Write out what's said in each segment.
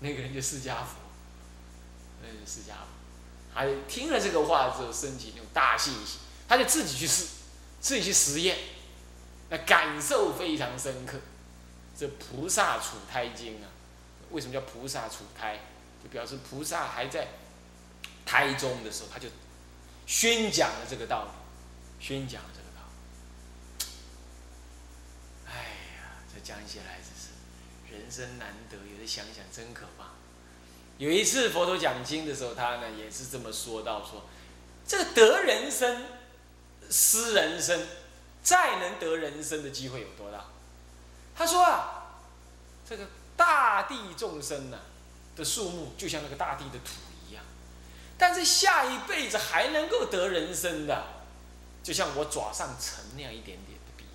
那个人就释迦佛，那是释迦佛，还听了这个话之后，升起那种大信心，他就自己去试，自己去实验，那感受非常深刻。这菩萨处胎经啊，为什么叫菩萨处胎？就表示菩萨还在胎中的时候，他就宣讲了这个道理，宣讲了这个道理。哎呀，这讲起来是人生难得，有的想想真可怕。有一次佛陀讲经的时候，他呢也是这么说到：说这个得人生、失人生，再能得人生的机会有多大？他说啊，这个大地众生呢的数目，就像那个大地的土一样，但是下一辈子还能够得人生的，就像我爪上尘那样一点点的比例。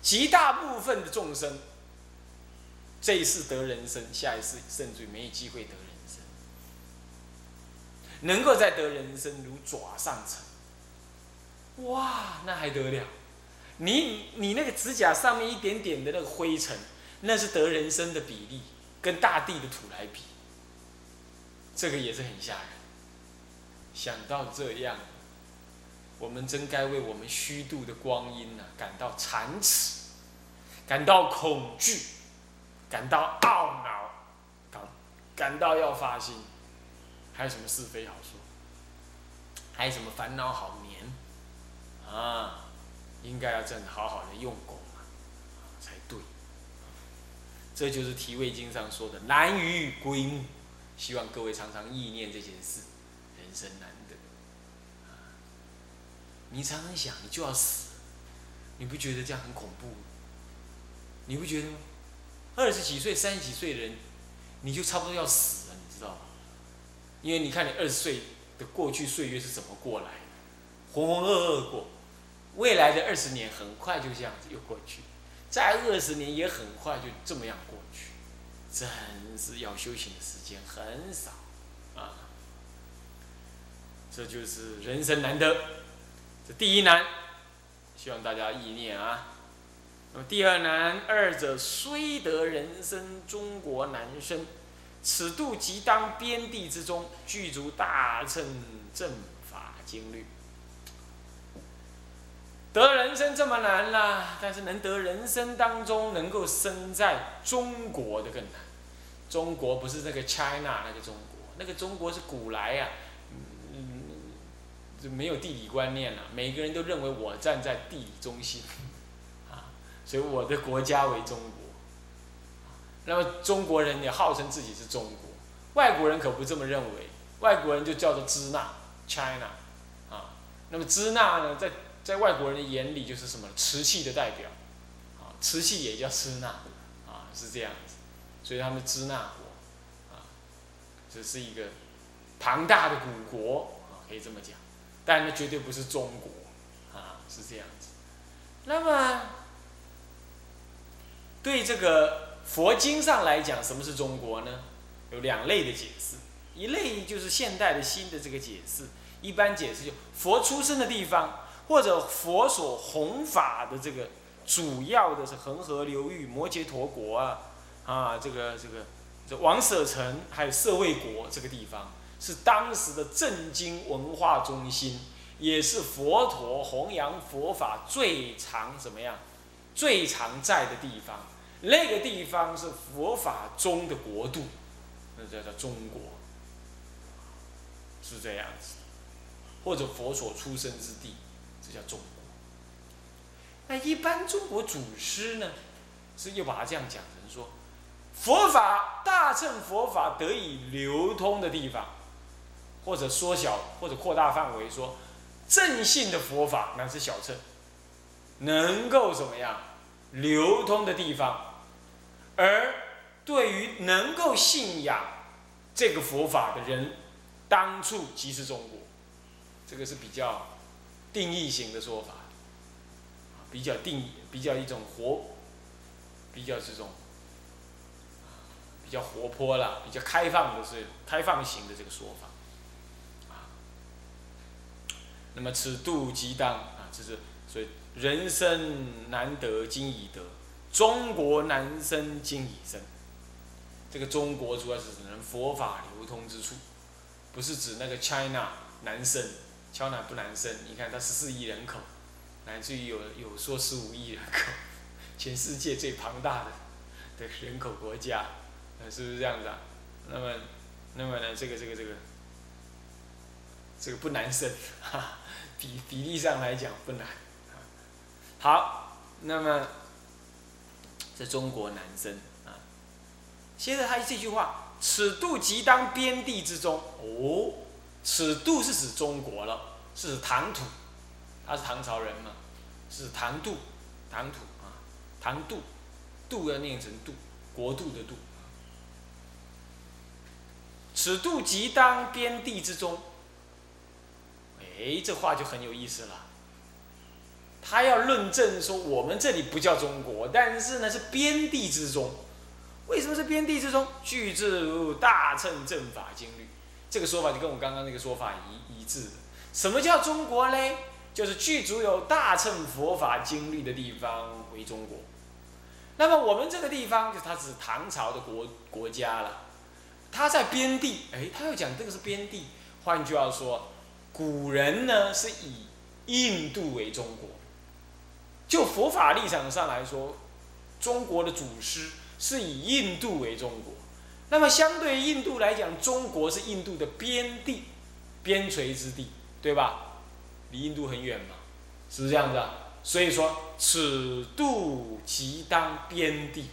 极大部分的众生，这一世得人生，下一世甚至没有机会得人生，能够再得人生如爪上尘，哇，那还得了？你你那个指甲上面一点点的那个灰尘，那是得人生的比例，跟大地的土来比，这个也是很吓人。想到这样，我们真该为我们虚度的光阴呢感到惭耻，感到恐惧，感到懊恼，感感到要发心，还有什么是非好说？还有什么烦恼好眠？啊？应该要这样好好的用功啊，才对。这就是《提味经》上说的“难于归目”，希望各位常常意念这件事。人生难得，你常常想，你就要死，你不觉得这样很恐怖吗？你不觉得吗？二十几岁、三十几岁的人，你就差不多要死了，你知道吗？因为你看你二十岁的过去岁月是怎么过来的，浑浑噩噩过。未来的二十年很快就这样子又过去，再二十年也很快就这么样过去，真是要修行的时间很少啊！这就是人生难得，这第一难，希望大家意念啊。第二难，二者虽得人生，中国难生。此度即当边地之中，具足大乘正法经律。得人生这么难啦，但是能得人生当中能够生在中国的更难。中国不是那个 China 那个中国，那个中国是古来呀，嗯，就没有地理观念了。每个人都认为我站在地理中心，所以我的国家为中国。那么中国人也号称自己是中国，外国人可不这么认为，外国人就叫做支那 China，啊，那么支那呢，在在外国人的眼里，就是什么瓷器的代表，啊，瓷器也叫支那，啊，是这样子，所以他们支那国，啊，只是一个庞大的古国，啊，可以这么讲，但那绝对不是中国，啊，是这样子。那么，对这个佛经上来讲，什么是中国呢？有两类的解释，一类就是现代的新的这个解释，一般解释就佛出生的地方。或者佛所弘法的这个主要的是恒河流域、摩羯陀国啊，啊，这个这个这王舍城还有舍卫国这个地方，是当时的震经文化中心，也是佛陀弘扬佛法最常怎么样、最常在的地方。那个地方是佛法中的国度，那叫做中国，是这样子，或者佛所出生之地。这叫中国，那一般中国祖师呢，是又把它这样讲成说，佛法大乘佛法得以流通的地方，或者缩小或者扩大范围说，正信的佛法乃是小乘，能够怎么样流通的地方，而对于能够信仰这个佛法的人，当处即是中国，这个是比较。定义型的说法，比较定义，比较一种活，比较这种，比较活泼了，比较开放的是开放型的这个说法，那么此度即当啊，这是所以人生难得今已得，中国难生今已生，这个中国主要是指佛法流通之处，不是指那个 China 男生，China 不男生，你看它十四亿人口，乃至于有有说十五亿人口，全世界最庞大的的人口国家，呃，是不是这样子啊？那么，那么呢，这个这个这个，这个不难生，哈，比比例上来讲不难。好，那么在中国男生啊。接着他这句话：“此度即当边地之中。”哦，此度是指中国了，是指唐土，他是唐朝人嘛，是唐度，唐土啊，唐度，度要念成度，国度的度。此度即当边地之中。哎，这话就很有意思了。他要论证说，我们这里不叫中国，但是呢是边地之中。为什么是边地之中？具自如大乘正法经律，这个说法就跟我刚刚那个说法一一致的。什么叫中国嘞？就是具足有大乘佛法经律的地方为中国。那么我们这个地方，就它是唐朝的国国家了。它在边地，哎，他又讲这个是边地。换句话说，古人呢是以印度为中国。就佛法立场上来说，中国的祖师是以印度为中国。那么相对印度来讲，中国是印度的边地、边陲之地，对吧？离印度很远嘛，是不是这样子？所以说，此度即当边地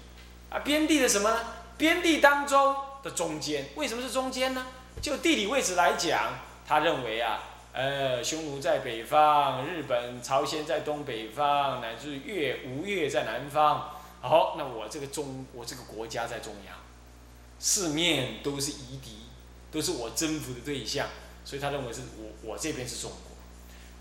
啊，边地的什么呢？边地当中的中间，为什么是中间呢？就地理位置来讲，他认为啊。呃，匈奴在北方，日本、朝鲜在东北方，乃至越、吴越在南方。好，那我这个中，我这个国家在中央，四面都是夷狄，都是我征服的对象，所以他认为是我，我这边是中国。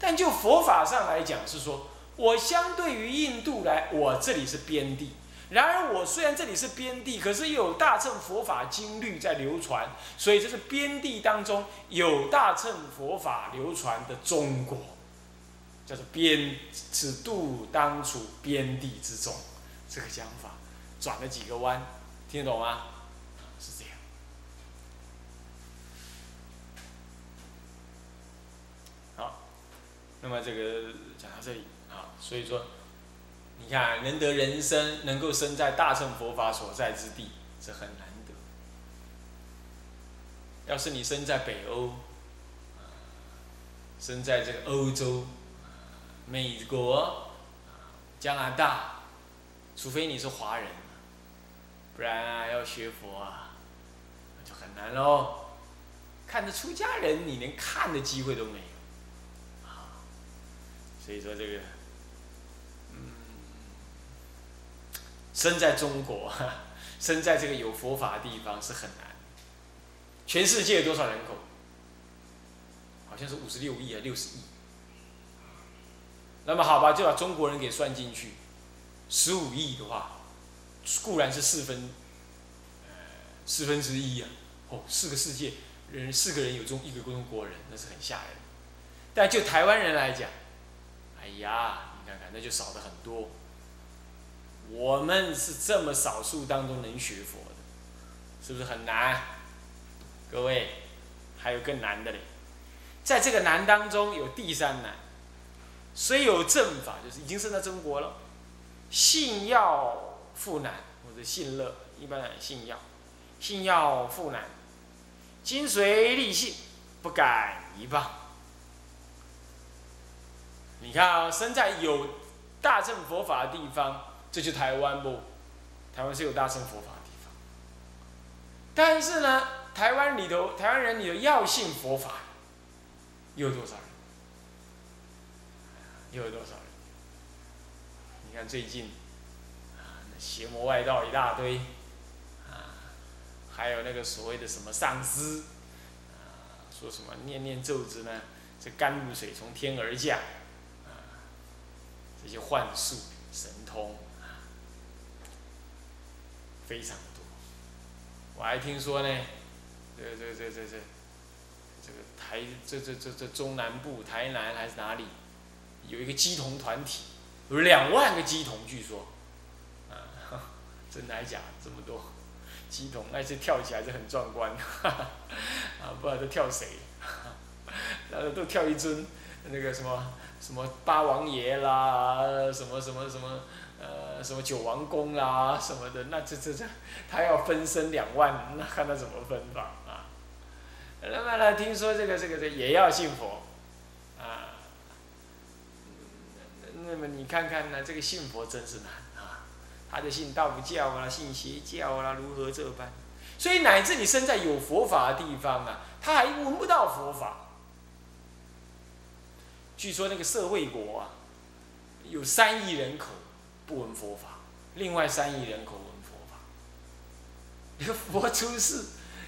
但就佛法上来讲，是说我相对于印度来，我这里是边地。然而，我虽然这里是边地，可是有大乘佛法经律在流传，所以这是边地当中有大乘佛法流传的中国，叫做边，此度当处边地之中，这个讲法转了几个弯，听得懂吗？是这样。好，那么这个讲到这里啊，所以说。你看，能得人生，能够生在大乘佛法所在之地，是很难得。要是你生在北欧，生在这个欧洲、美国、加拿大，除非你是华人，不然啊，要学佛啊，就很难喽。看着出家人，你连看的机会都没有，啊，所以说这个。生在中国，生在这个有佛法的地方是很难。全世界多少人口？好像是五十六亿啊，六十亿。那么好吧，就把中国人给算进去，十五亿的话，固然是四分，呃，四分之一啊。哦，四个世界人，四个人有中一个中国人，那是很吓人。但就台湾人来讲，哎呀，你看看，那就少的很多。我们是这么少数当中能学佛的，是不是很难？各位，还有更难的嘞，在这个难当中有第三难，虽有正法，就是已经生在中国了，信要复难，或者信乐，一般来信要，信要复难，精髓立信，不敢一谤。你看啊，生在有大乘佛法的地方。这就台湾不？台湾是有大乘佛法的地方，但是呢，台湾里头，台湾人里头要信佛法，又有多少人？又有多少人？你看最近，啊，邪魔外道一大堆，啊，还有那个所谓的什么上师，啊，说什么念念咒子呢，这甘露水从天而降，啊，这些幻术神通。非常多，我还听说呢，这这这这这，这个台这这这这中南部台南还是哪里，有一个鸡童团体，有两万个鸡童，据说，啊，真的还假？这么多，鸡桶，那些跳起来是很壮观，啊，不知道都跳谁，然后都跳一尊那个什么什么八王爷啦，什么什么什么，呃，什么九王宫啦什么的，那这这这，他要分身两万，那看他怎么分法啊？那么呢，听说这个这个这也要信佛，啊，那么你看看呢，这个信佛真是难啊。他就信道教啊，信邪教啊，如何这般？所以乃至你生在有佛法的地方啊，他还闻不到佛法。据说那个社会国啊，有三亿人口不闻佛法，另外三亿人口闻佛法。那 个佛出世，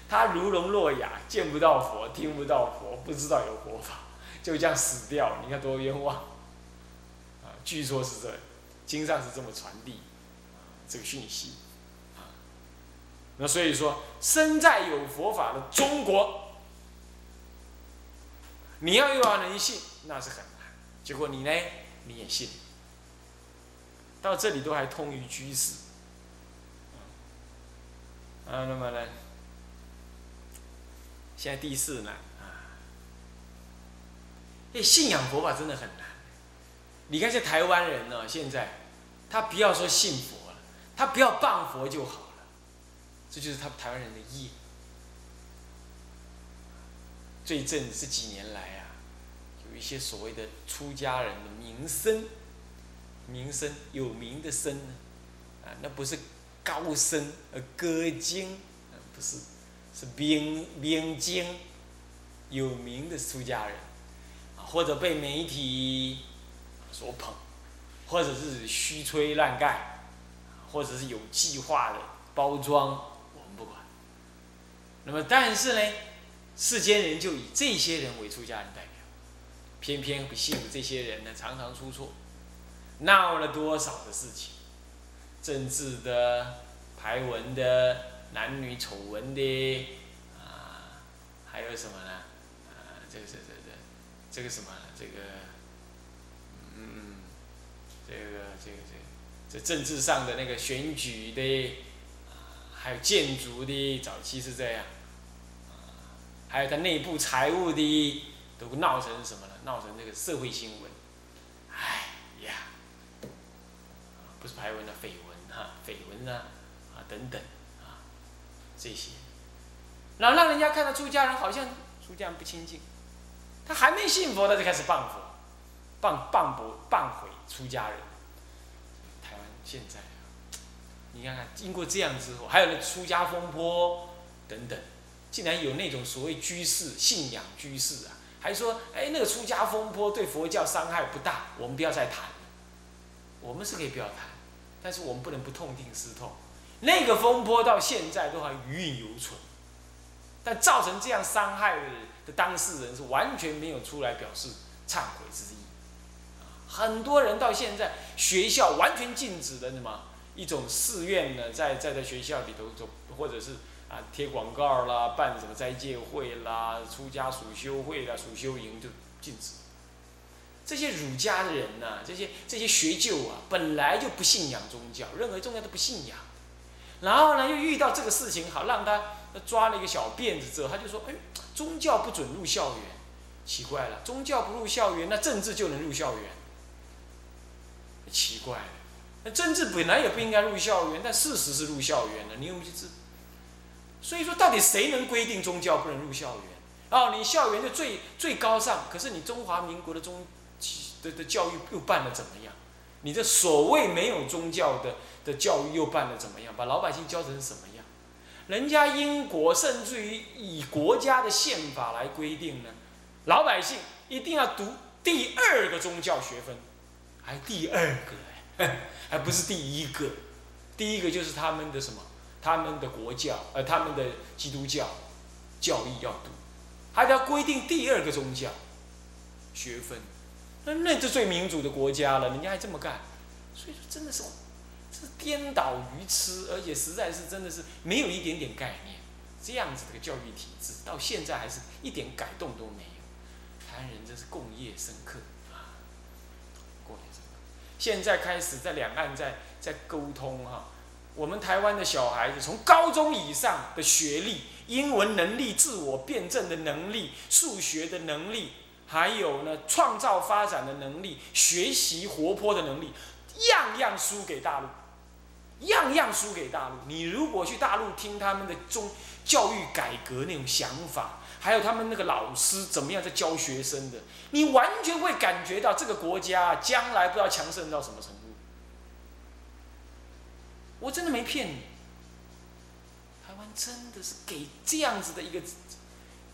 他如聋若哑，见不到佛，听不到佛，不知道有佛法，就这样死掉。你看多冤枉！啊，据说是这样，经上是这么传递。这个讯息，啊，那所以说，身在有佛法的中国，你要又要能信，那是很难。结果你呢，你也信，到这里都还通于居士，啊，那么呢，现在第四难啊，哎，信仰佛法真的很难。你看，这台湾人呢，现在他不要说信佛了。他不要谤佛就好了，这就是他们台湾人的业。最正这几年来啊，有一些所谓的出家人的名声，名声有名的声呢，啊，那不是高声呃歌经，不是，是兵兵经，有名的出家人，啊，或者被媒体所捧，或者是虚吹乱盖。或者是有计划的包装，我们不管。那么，但是呢，世间人就以这些人为出家人代表，偏偏不幸这些人呢，常常出错，闹了多少的事情，政治的、排文的、男女丑闻的，啊，还有什么呢？啊，这个、这、这、这，这个什么？这个，嗯，这个、这个、这个。这政治上的那个选举的啊，还有建筑的，早期是这样，啊还有他内部财务的，都闹成什么了？闹成这个社会新闻，哎呀，不是排文的绯闻哈，绯闻啊，啊等等啊，这些，然后让人家看到出家人好像出家人不清净，他还没信佛，他就开始谤佛，谤谤佛谤毁出家人。台湾现在，你看看，经过这样之后，还有那出家风波等等，竟然有那种所谓居士信仰居士啊，还说，哎，那个出家风波对佛教伤害不大，我们不要再谈。我们是可以不要谈，但是我们不能不痛定思痛。那个风波到现在都还余韵犹存，但造成这样伤害的的当事人是完全没有出来表示忏悔之意。很多人到现在学校完全禁止的什么一种寺院呢，在在在学校里头做，或者是啊贴广告啦，办什么斋戒会啦、出家暑修会啦、暑修营就禁止。这些儒家的人呐，这些这些学究啊，本来就不信仰宗教，任何宗教都不信仰。然后呢，又遇到这个事情，好让他抓了一个小辫子之后，他就说：“哎，宗教不准入校园，奇怪了，宗教不入校园，那政治就能入校园。”奇怪，那政治本来也不应该入校园，但事实是入校园了。你有没有知？所以说，到底谁能规定宗教不能入校园？哦，你校园就最最高尚，可是你中华民国的宗的的教育又办的怎么样？你这所谓没有宗教的的教育又办的怎么样？把老百姓教成什么样？人家英国甚至于以国家的宪法来规定呢，老百姓一定要读第二个宗教学分。还第二个哎，还不是第一个，第一个就是他们的什么，他们的国教，呃，他们的基督教教义要读，还要规定第二个宗教学分，那那就最民主的国家了，人家还这么干，所以说真的是，是颠倒愚痴，而且实在是真的是没有一点点概念，这样子的教育体制到现在还是一点改动都没有，台湾人真是共业深刻啊共业深刻。现在开始在两岸在在沟通哈，我们台湾的小孩子从高中以上的学历、英文能力、自我辩证的能力、数学的能力，还有呢创造发展的能力、学习活泼的能力，样样输给大陆，样样输给大陆。你如果去大陆听他们的中教育改革那种想法，还有他们那个老师怎么样在教学生的，你完全会感觉到这个国家将来不知道强盛到什么程度。我真的没骗你，台湾真的是给这样子的一个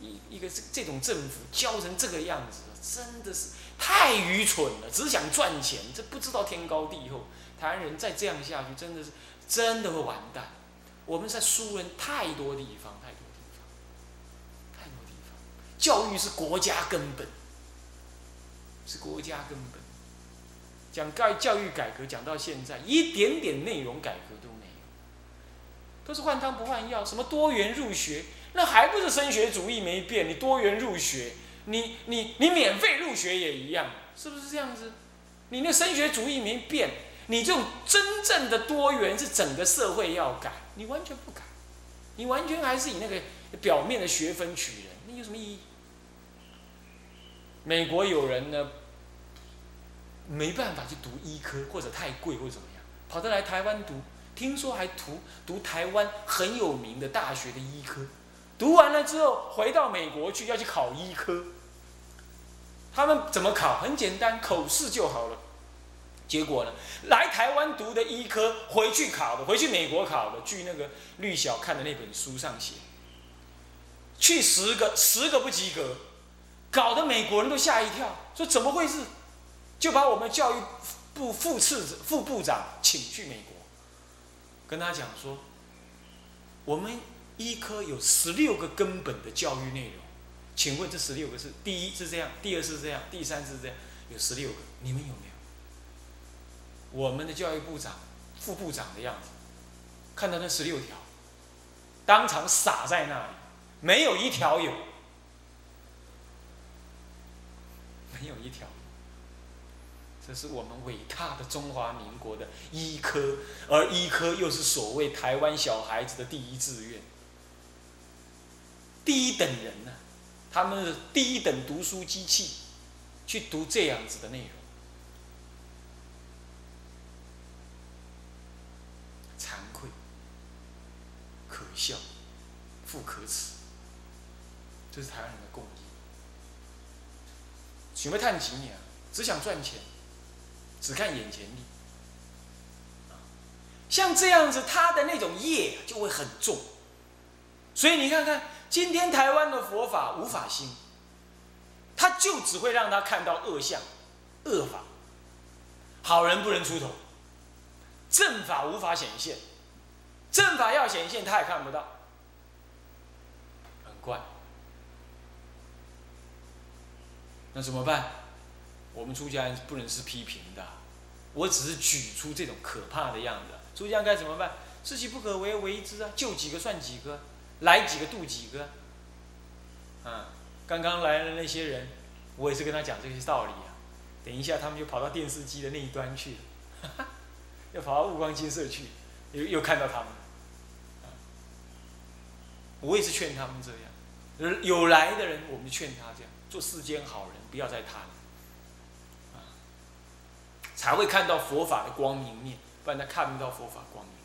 一一个这这种政府教成这个样子，真的是太愚蠢了，只想赚钱，这不知道天高地厚。台湾人再这样下去，真的是真的会完蛋。我们在输人太多地方，太多地方，太多地方。教育是国家根本，是国家根本。讲教教育改革讲到现在，一点点内容改革。都是换汤不换药，什么多元入学，那还不是升学主义没变？你多元入学，你你你免费入学也一样，是不是这样子？你那升学主义没变，你这种真正的多元是整个社会要改，你完全不改，你完全还是以那个表面的学分取人，那有什么意义？美国有人呢，没办法去读医科，或者太贵或者怎么样，跑得来台湾读。听说还读读台湾很有名的大学的医科，读完了之后回到美国去要去考医科。他们怎么考？很简单，口试就好了。结果呢，来台湾读的医科，回去考的，回去美国考的。据那个绿小看的那本书上写，去十个十个不及格，搞得美国人都吓一跳，说怎么回事？就把我们教育部副次副部长请去美国。跟他讲说，我们医科有十六个根本的教育内容，请问这十六个是第一是这样，第二是这样，第三是这样，有十六个，你们有没有？我们的教育部长、副部长的样子，看到那十六条，当场傻在那里，没有一条有，没有一条。这是我们伟大的中华民国的医科，而医科又是所谓台湾小孩子的第一志愿，第一等人呢，他们是第一等读书机器，去读这样子的内容，惭愧、可笑、复可耻，这是台湾人的共业。想要探钱呀，只想赚钱。只看眼前利，像这样子，他的那种业就会很重。所以你看看，今天台湾的佛法无法兴，他就只会让他看到恶相、恶法，好人不能出头，正法无法显现，正法要显现他也看不到，很怪。那怎么办？我们出家人不能是批评的，我只是举出这种可怕的样子。出家该怎么办？知其不可为为之啊！救几个算几个，来几个渡几个。啊，刚刚来的那些人，我也是跟他讲这些道理啊。等一下他们就跑到电视机的那一端去了，又跑到悟光金色去，又又看到他们。我也是劝他们这样，有来的人，我们就劝他这样，做世间好人，不要再贪。才会看到佛法的光明面，不然他看不到佛法光明面。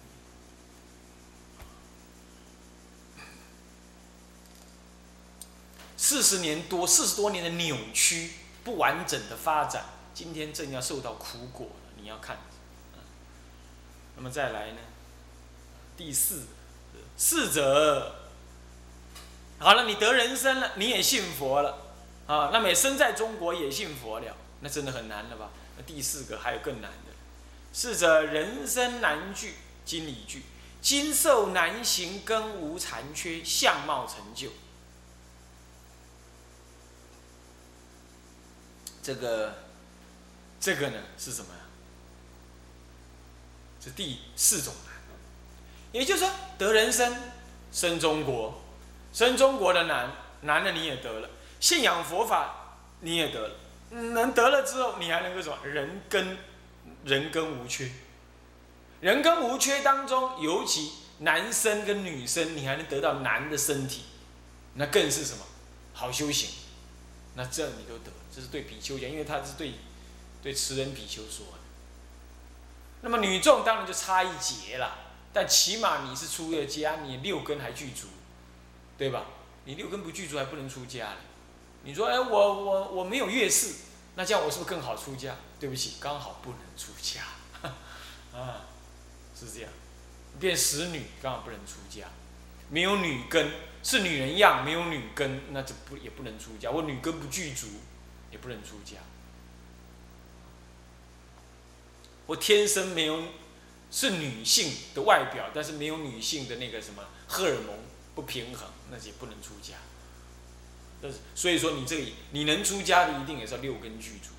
四十年多，四十多年的扭曲、不完整的发展，今天正要受到苦果了。你要看，那么再来呢？第四，四者，好了，你得人生了，你也信佛了，啊，那么也生在中国也信佛了，那真的很难了吧？那第四个还有更难的，是者人生难具，经理具，经受难行，根无残缺，相貌成就。这个，这个呢是什么呀？是第四种难，也就是说得人生，生中国，生中国的难，难的你也得了，信仰佛法你也得了。能得了之后，你还能够什么？人根，人根无缺，人跟无缺当中，尤其男生跟女生，你还能得到男的身体，那更是什么？好修行。那这你都得，这是对比丘讲，因为他是对对持人比丘说的。那么女众当然就差一截了，但起码你是出了家，你六根还具足，对吧？你六根不具足还不能出家你说，哎，我我我没有月事，那这样我是不是更好出家？对不起，刚好不能出家，啊，是这样，变使女刚好不能出家，没有女根是女人样，没有女根那就不也不能出家，我女根不具足也不能出家。我天生没有是女性的外表，但是没有女性的那个什么荷尔蒙不平衡，那也不能出家。但是所以说你这里你能出家的一定也是六根具足。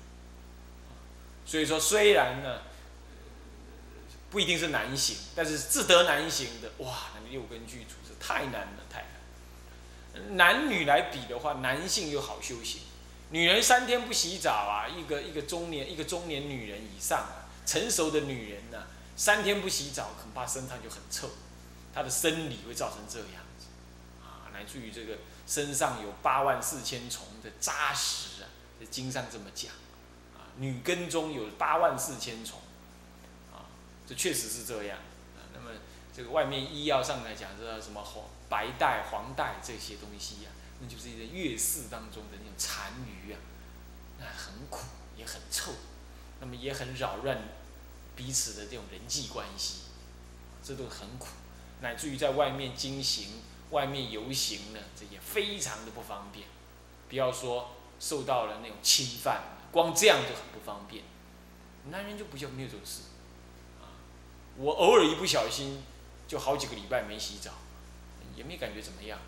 所以说虽然呢不一定是男性，但是自得男性的哇，那六根具足是太难了，太难。男女来比的话，男性又好修行。女人三天不洗澡啊，一个一个中年一个中年女人以上啊。成熟的女人呢，三天不洗澡，恐怕身上就很臭，她的生理会造成这样子，啊，乃至于这个身上有八万四千虫的扎实啊，这经上这么讲，啊，女根中有八万四千虫，啊，这确实是这样，啊，那么这个外面医药上来讲，这什么黄白带、黄带这些东西呀，那就是一个月事当中的那种残余啊，那很苦也很臭。那么也很扰乱彼此的这种人际关系，这都很苦，乃至于在外面经行、外面游行呢，这也非常的不方便。不要说受到了那种侵犯，光这样就很不方便。男人就不叫没有这种事，啊，我偶尔一不小心，就好几个礼拜没洗澡，也没感觉怎么样，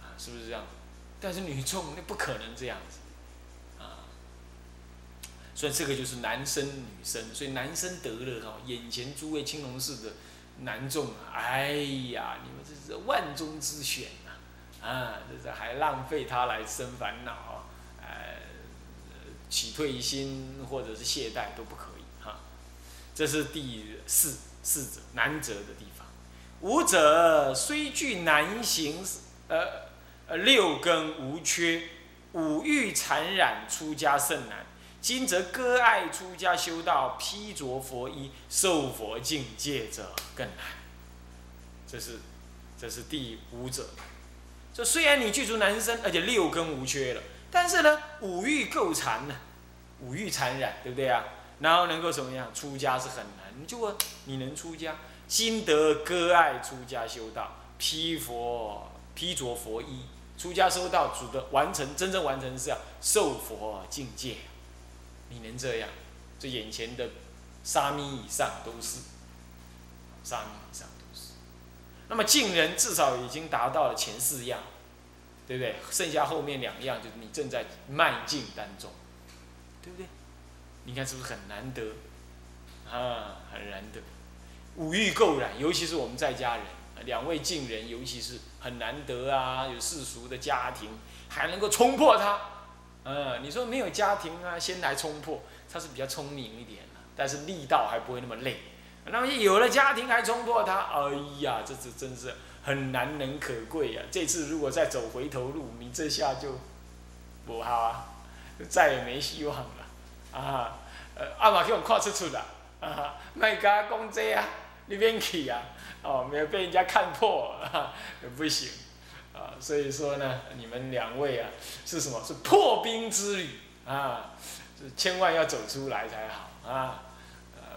啊，是不是这样？但是女众那不可能这样子啊。所以这个就是男生女生，所以男生得了哈，眼前诸位青龙寺的男众，哎呀，你们这是万中之选呐，啊，这是还浪费他来生烦恼，呃，起退心或者是懈怠都不可以哈。这是第四四者难者的地方。五者虽具难行，呃呃六根无缺，五欲缠染出家甚难。今则割爱出家修道，披着佛衣受佛境界者更难。这是，这是第五者。这虽然你具足男生，而且六根无缺了，但是呢，五欲够残呢，五欲残染，对不对啊？然后能够怎么样？出家是很难。你就问，你能出家？今得割爱出家修道，披佛披着佛衣出家修道，主的完成真正完成是要受佛境界。你能这样？这眼前的沙弥以上都是，沙弥以上都是。那么近人至少已经达到了前四样，对不对？剩下后面两样，就是你正在迈进当中，对不对？你看是不是很难得？啊，很难得。五欲够染，尤其是我们在家人，两位近人，尤其是很难得啊，有世俗的家庭，还能够冲破它。嗯，你说没有家庭啊，先来冲破，他是比较聪明一点但是力道还不会那么累。那么有了家庭还冲破他，哎呀，这这真是很难能可贵呀！这次如果再走回头路，你这下就不好啊，再也没希望了啊！呃，阿妈给我跨出出了啊，卖家公这啊，你别去啊，哦，没有被人家看破啊，不行。啊，所以说呢，你们两位啊，是什么？是破冰之旅啊，是千万要走出来才好啊。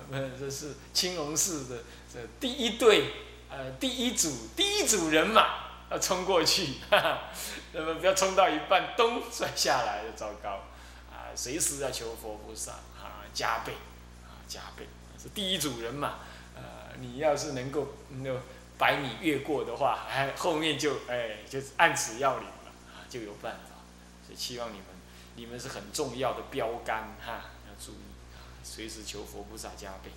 呃，这是青龙寺的这第一队，呃，第一组第一组人马要冲过去，哈哈，那么不要冲到一半咚摔下来就糟糕啊！随时要求佛菩萨啊加倍啊加倍，是第一组人马。呃，你要是能够能够。百米越过的话，哎，后面就哎，就按此要领了啊，就有办法。所以期望你们，你们是很重要的标杆哈，要注意啊，随时求佛菩萨加倍。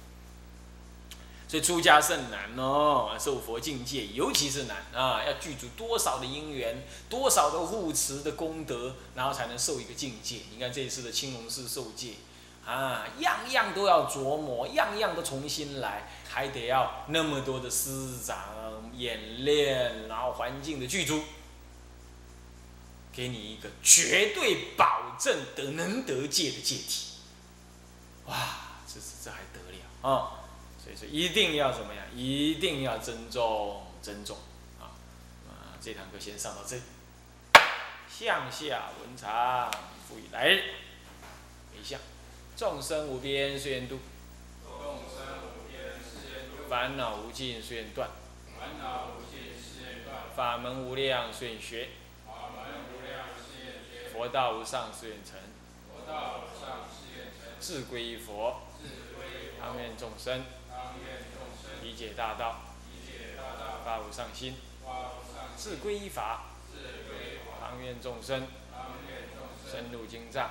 所以出家甚难哦，受佛境界尤其是难啊，要具足多少的因缘，多少的护持的功德，然后才能受一个境界。你看这一次的青龙寺受戒，啊，样样都要琢磨，样样都重新来，还得要那么多的师长演练，然后环境的剧组，给你一个绝对保证得能得戒的戒体。哇，这是这还得了啊！所以说一定要怎么样？一定要珍重珍重啊！啊，这堂课先上到这里。向下文长，复以来日。一向，众生无边誓愿度，众生无边誓愿度，烦恼无尽誓愿断，烦恼无尽誓愿断，法门无量誓愿学，法门无量誓愿学，佛道无上誓愿成，佛道无上誓愿成，志归于佛，志归佛，当愿众生。当愿众生。理解大道，理解大道，发无上心，发无上心，志归依法，志归法，当愿众生。当愿众生。深入经藏，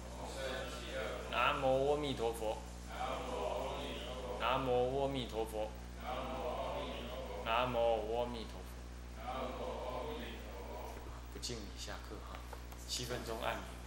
南无阿弥陀佛。南无阿弥陀佛。南无阿弥陀佛。南无阿弥陀佛。南无阿弥陀佛。南无阿弥陀佛。不敬礼，下课哈，七分钟按铃。